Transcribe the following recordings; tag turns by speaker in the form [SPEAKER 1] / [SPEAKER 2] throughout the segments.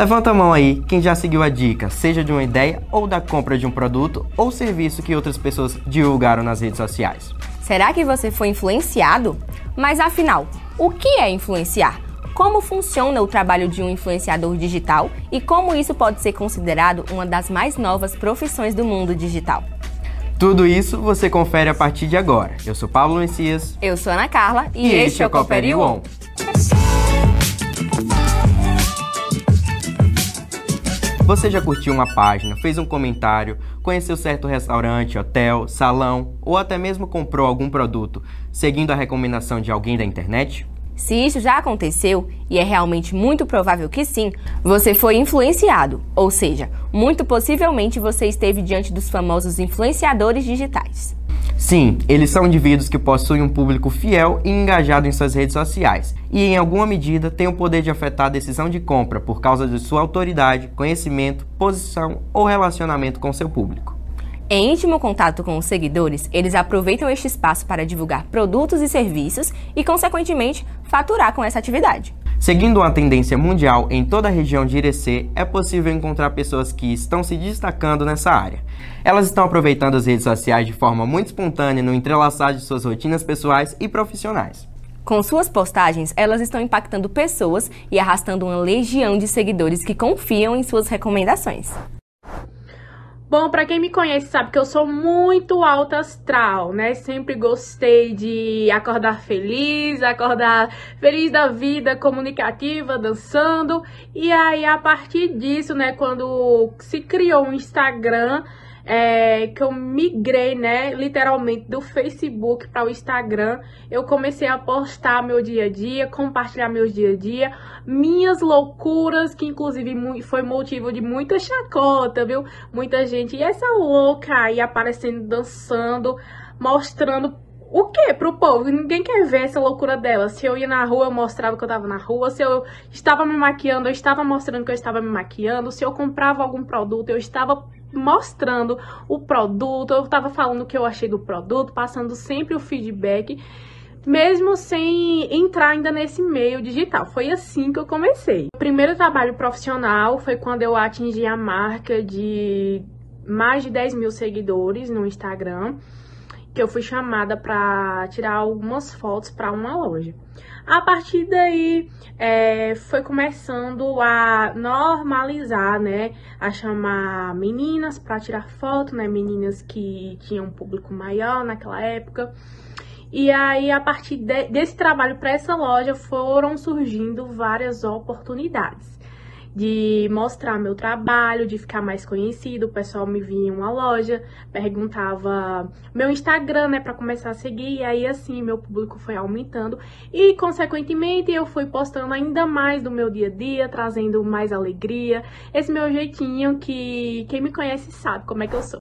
[SPEAKER 1] Levanta a mão aí quem já seguiu a dica, seja de uma ideia ou da compra de um produto ou serviço que outras pessoas divulgaram nas redes sociais.
[SPEAKER 2] Será que você foi influenciado? Mas afinal, o que é influenciar? Como funciona o trabalho de um influenciador digital e como isso pode ser considerado uma das mais novas profissões do mundo digital?
[SPEAKER 1] Tudo isso você confere a partir de agora. Eu sou Pablo Messias.
[SPEAKER 2] Eu sou Ana Carla e, e este é o Coopere
[SPEAKER 1] Você já curtiu uma página, fez um comentário, conheceu certo restaurante, hotel, salão ou até mesmo comprou algum produto seguindo a recomendação de alguém da internet?
[SPEAKER 2] Se isso já aconteceu, e é realmente muito provável que sim, você foi influenciado, ou seja, muito possivelmente você esteve diante dos famosos influenciadores digitais.
[SPEAKER 1] Sim, eles são indivíduos que possuem um público fiel e engajado em suas redes sociais, e em alguma medida têm o poder de afetar a decisão de compra por causa de sua autoridade, conhecimento, posição ou relacionamento com seu público.
[SPEAKER 2] Em íntimo contato com os seguidores, eles aproveitam este espaço para divulgar produtos e serviços e, consequentemente, faturar com essa atividade.
[SPEAKER 1] Seguindo uma tendência mundial em toda a região de Irecê, é possível encontrar pessoas que estão se destacando nessa área. Elas estão aproveitando as redes sociais de forma muito espontânea no entrelaçar de suas rotinas pessoais e profissionais.
[SPEAKER 2] Com suas postagens, elas estão impactando pessoas e arrastando uma legião de seguidores que confiam em suas recomendações.
[SPEAKER 3] Bom, para quem me conhece sabe que eu sou muito alta astral, né? Sempre gostei de acordar feliz, acordar feliz da vida, comunicativa, dançando. E aí a partir disso, né, quando se criou um Instagram, é, que eu migrei, né, literalmente do Facebook para o Instagram. Eu comecei a postar meu dia a dia, compartilhar meu dia a dia, minhas loucuras, que inclusive foi motivo de muita chacota, viu? Muita gente, e essa louca aí aparecendo, dançando, mostrando o que pro povo? Ninguém quer ver essa loucura dela. Se eu ia na rua, eu mostrava que eu tava na rua. Se eu estava me maquiando, eu estava mostrando que eu estava me maquiando. Se eu comprava algum produto, eu estava mostrando o produto, eu estava falando o que eu achei do produto, passando sempre o feedback, mesmo sem entrar ainda nesse meio digital. Foi assim que eu comecei. O primeiro trabalho profissional foi quando eu atingi a marca de mais de 10 mil seguidores no Instagram, que eu fui chamada para tirar algumas fotos para uma loja. A partir daí, é, foi começando a normalizar, né? A chamar meninas para tirar foto, né? Meninas que tinham um público maior naquela época. E aí, a partir de, desse trabalho para essa loja, foram surgindo várias oportunidades de mostrar meu trabalho, de ficar mais conhecido. O pessoal me vinha em uma loja, perguntava meu Instagram, né, para começar a seguir, e aí assim meu público foi aumentando e consequentemente eu fui postando ainda mais do meu dia a dia, trazendo mais alegria, esse meu jeitinho que quem me conhece sabe como é que eu sou.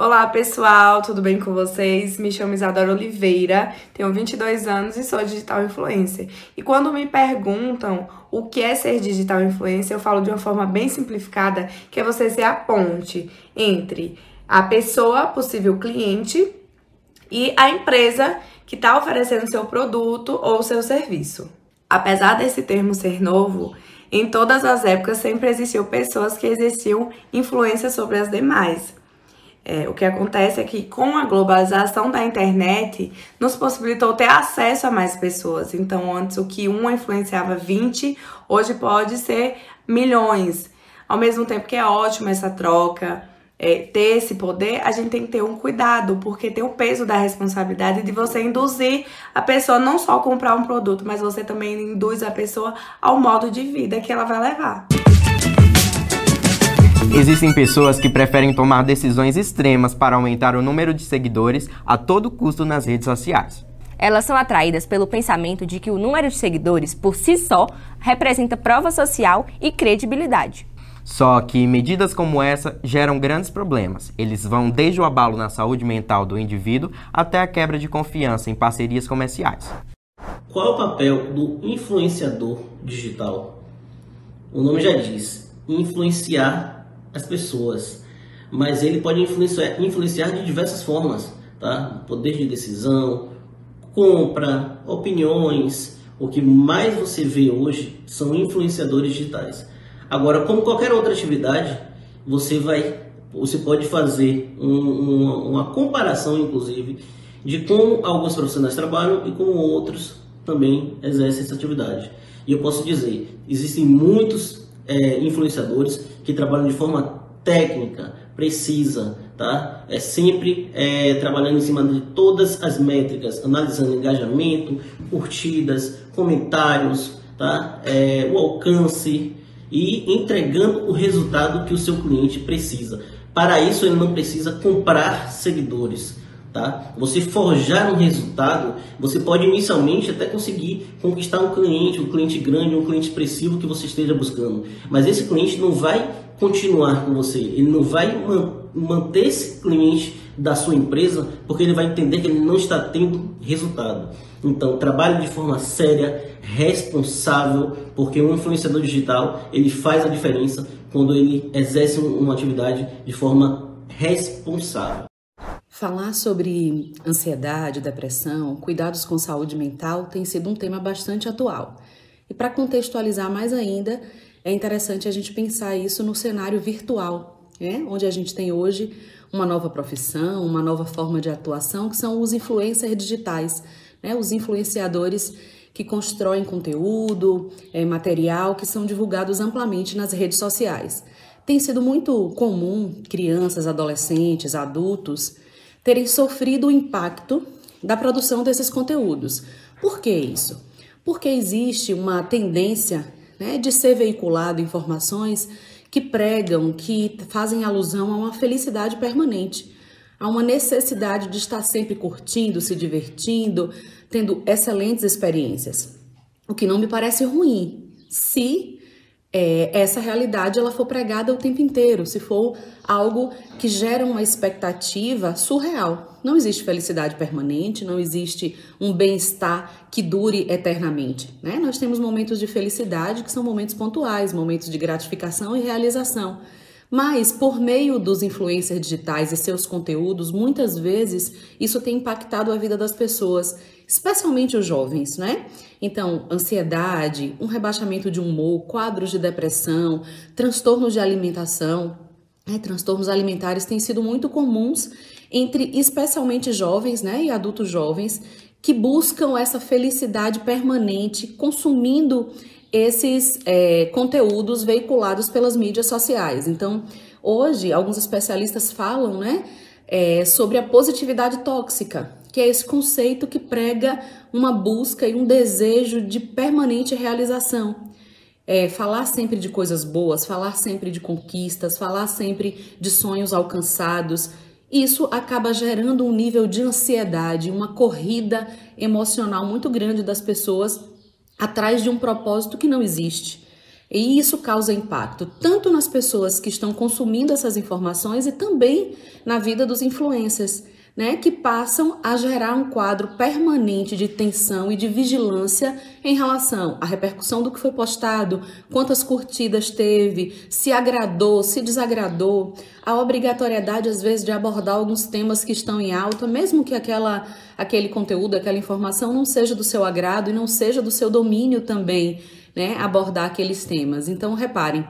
[SPEAKER 4] Olá pessoal, tudo bem com vocês? Me chamo Isadora Oliveira, tenho 22 anos e sou digital influencer. E quando me perguntam o que é ser digital influencer, eu falo de uma forma bem simplificada, que é você ser a ponte entre a pessoa, possível cliente, e a empresa que está oferecendo seu produto ou seu serviço. Apesar desse termo ser novo, em todas as épocas sempre existiu pessoas que exerciam influência sobre as demais. É, o que acontece é que com a globalização da internet nos possibilitou ter acesso a mais pessoas. Então, antes o que uma influenciava 20, hoje pode ser milhões. Ao mesmo tempo que é ótimo essa troca, é, ter esse poder, a gente tem que ter um cuidado, porque tem o peso da responsabilidade de você induzir a pessoa não só a comprar um produto, mas você também induz a pessoa ao modo de vida que ela vai levar.
[SPEAKER 1] Existem pessoas que preferem tomar decisões extremas para aumentar o número de seguidores a todo custo nas redes sociais.
[SPEAKER 2] Elas são atraídas pelo pensamento de que o número de seguidores, por si só, representa prova social e credibilidade.
[SPEAKER 1] Só que medidas como essa geram grandes problemas. Eles vão desde o abalo na saúde mental do indivíduo até a quebra de confiança em parcerias comerciais.
[SPEAKER 5] Qual é o papel do influenciador digital? O nome já diz: influenciar as pessoas, mas ele pode influenciar, influenciar de diversas formas, tá? Poder de decisão, compra, opiniões, o que mais você vê hoje são influenciadores digitais. Agora, como qualquer outra atividade, você vai, você pode fazer um, uma, uma comparação, inclusive, de como alguns profissionais trabalham e como outros também exercem essa atividade. E eu posso dizer, existem muitos é, influenciadores que trabalham de forma técnica, precisa, tá? É sempre é, trabalhando em cima de todas as métricas, analisando engajamento, curtidas, comentários, tá? É, o alcance e entregando o resultado que o seu cliente precisa. Para isso ele não precisa comprar seguidores, tá? Você forjar um resultado, você pode inicialmente até conseguir conquistar um cliente, um cliente grande, um cliente expressivo que você esteja buscando, mas esse cliente não vai continuar com você, ele não vai manter esse cliente da sua empresa porque ele vai entender que ele não está tendo resultado. Então, trabalhe de forma séria, responsável, porque um influenciador digital ele faz a diferença quando ele exerce uma atividade de forma responsável.
[SPEAKER 6] Falar sobre ansiedade, depressão, cuidados com saúde mental tem sido um tema bastante atual. E para contextualizar mais ainda, é interessante a gente pensar isso no cenário virtual, né? onde a gente tem hoje uma nova profissão, uma nova forma de atuação, que são os influencers digitais, né? os influenciadores que constroem conteúdo, é, material que são divulgados amplamente nas redes sociais. Tem sido muito comum crianças, adolescentes, adultos terem sofrido o impacto da produção desses conteúdos. Por que isso? Porque existe uma tendência né, de ser veiculado informações que pregam, que fazem alusão a uma felicidade permanente, a uma necessidade de estar sempre curtindo, se divertindo, tendo excelentes experiências. O que não me parece ruim, se é, essa realidade ela for pregada o tempo inteiro, se for algo que gera uma expectativa surreal. Não existe felicidade permanente, não existe um bem-estar que dure eternamente. Né? Nós temos momentos de felicidade que são momentos pontuais, momentos de gratificação e realização. Mas, por meio dos influencers digitais e seus conteúdos, muitas vezes isso tem impactado a vida das pessoas, especialmente os jovens, né? Então, ansiedade, um rebaixamento de humor, quadros de depressão, transtornos de alimentação, né? transtornos alimentares têm sido muito comuns entre especialmente jovens, né? E adultos jovens que buscam essa felicidade permanente consumindo esses é, conteúdos veiculados pelas mídias sociais. Então, hoje, alguns especialistas falam né, é, sobre a positividade tóxica, que é esse conceito que prega uma busca e um desejo de permanente realização. É, falar sempre de coisas boas, falar sempre de conquistas, falar sempre de sonhos alcançados, isso acaba gerando um nível de ansiedade, uma corrida emocional muito grande das pessoas atrás de um propósito que não existe. E isso causa impacto tanto nas pessoas que estão consumindo essas informações e também na vida dos influencers, né, que passam a gerar um quadro permanente de tensão e de vigilância em relação à repercussão do que foi postado, quantas curtidas teve, se agradou, se desagradou, a obrigatoriedade às vezes de abordar alguns temas que estão em alta, mesmo que aquela aquele conteúdo, aquela informação não seja do seu agrado e não seja do seu domínio também, né, abordar aqueles temas. Então, reparem,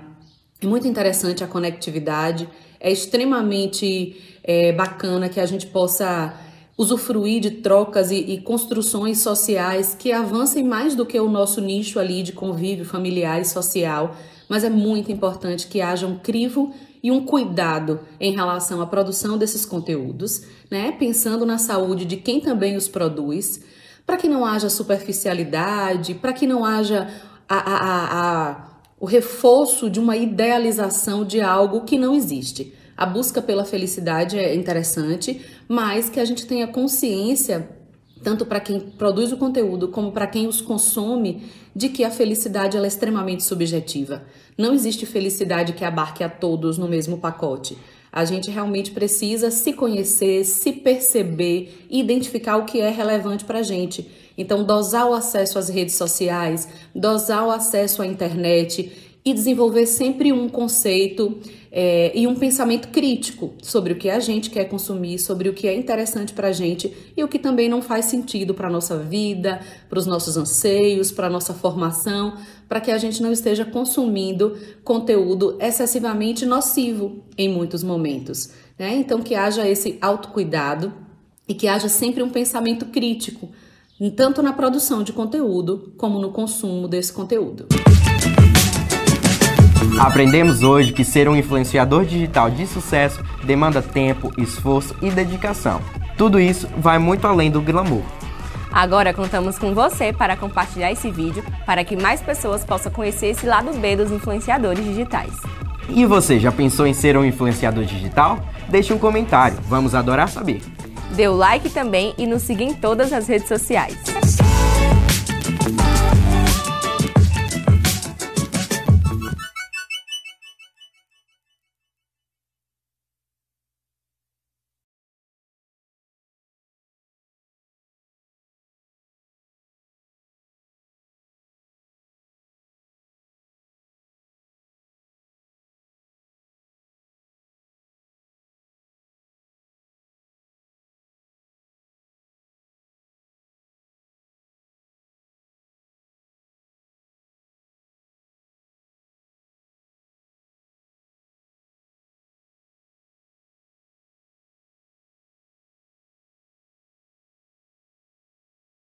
[SPEAKER 6] é muito interessante a conectividade, é extremamente é, bacana que a gente possa usufruir de trocas e, e, construções sociais que avancem mais do que o nosso nicho ali de convívio familiar e social, mas é muito importante que haja um crivo e um cuidado em relação à produção desses conteúdos, né? Pensando na saúde de quem também os produz, para que não haja superficialidade, para que não haja a, a, a, o reforço de uma idealização de algo que não existe. A busca pela felicidade é interessante, mas que a gente tenha consciência tanto para quem produz o conteúdo como para quem os consome, de que a felicidade é extremamente subjetiva. Não existe felicidade que abarque a todos no mesmo pacote. A gente realmente precisa se conhecer, se perceber identificar o que é relevante para a gente. Então, dosar o acesso às redes sociais, dosar o acesso à internet e desenvolver sempre um conceito é, e um pensamento crítico sobre o que a gente quer consumir, sobre o que é interessante para a gente e o que também não faz sentido para a nossa vida, para os nossos anseios, para a nossa formação, para que a gente não esteja consumindo conteúdo excessivamente nocivo em muitos momentos. Né? Então, que haja esse autocuidado e que haja sempre um pensamento crítico, tanto na produção de conteúdo como no consumo desse conteúdo.
[SPEAKER 1] Aprendemos hoje que ser um influenciador digital de sucesso demanda tempo, esforço e dedicação. Tudo isso vai muito além do glamour.
[SPEAKER 2] Agora contamos com você para compartilhar esse vídeo para que mais pessoas possam conhecer esse lado B dos influenciadores digitais.
[SPEAKER 1] E você já pensou em ser um influenciador digital? Deixe um comentário, vamos adorar saber.
[SPEAKER 2] Dê o like também e nos siga em todas as redes sociais.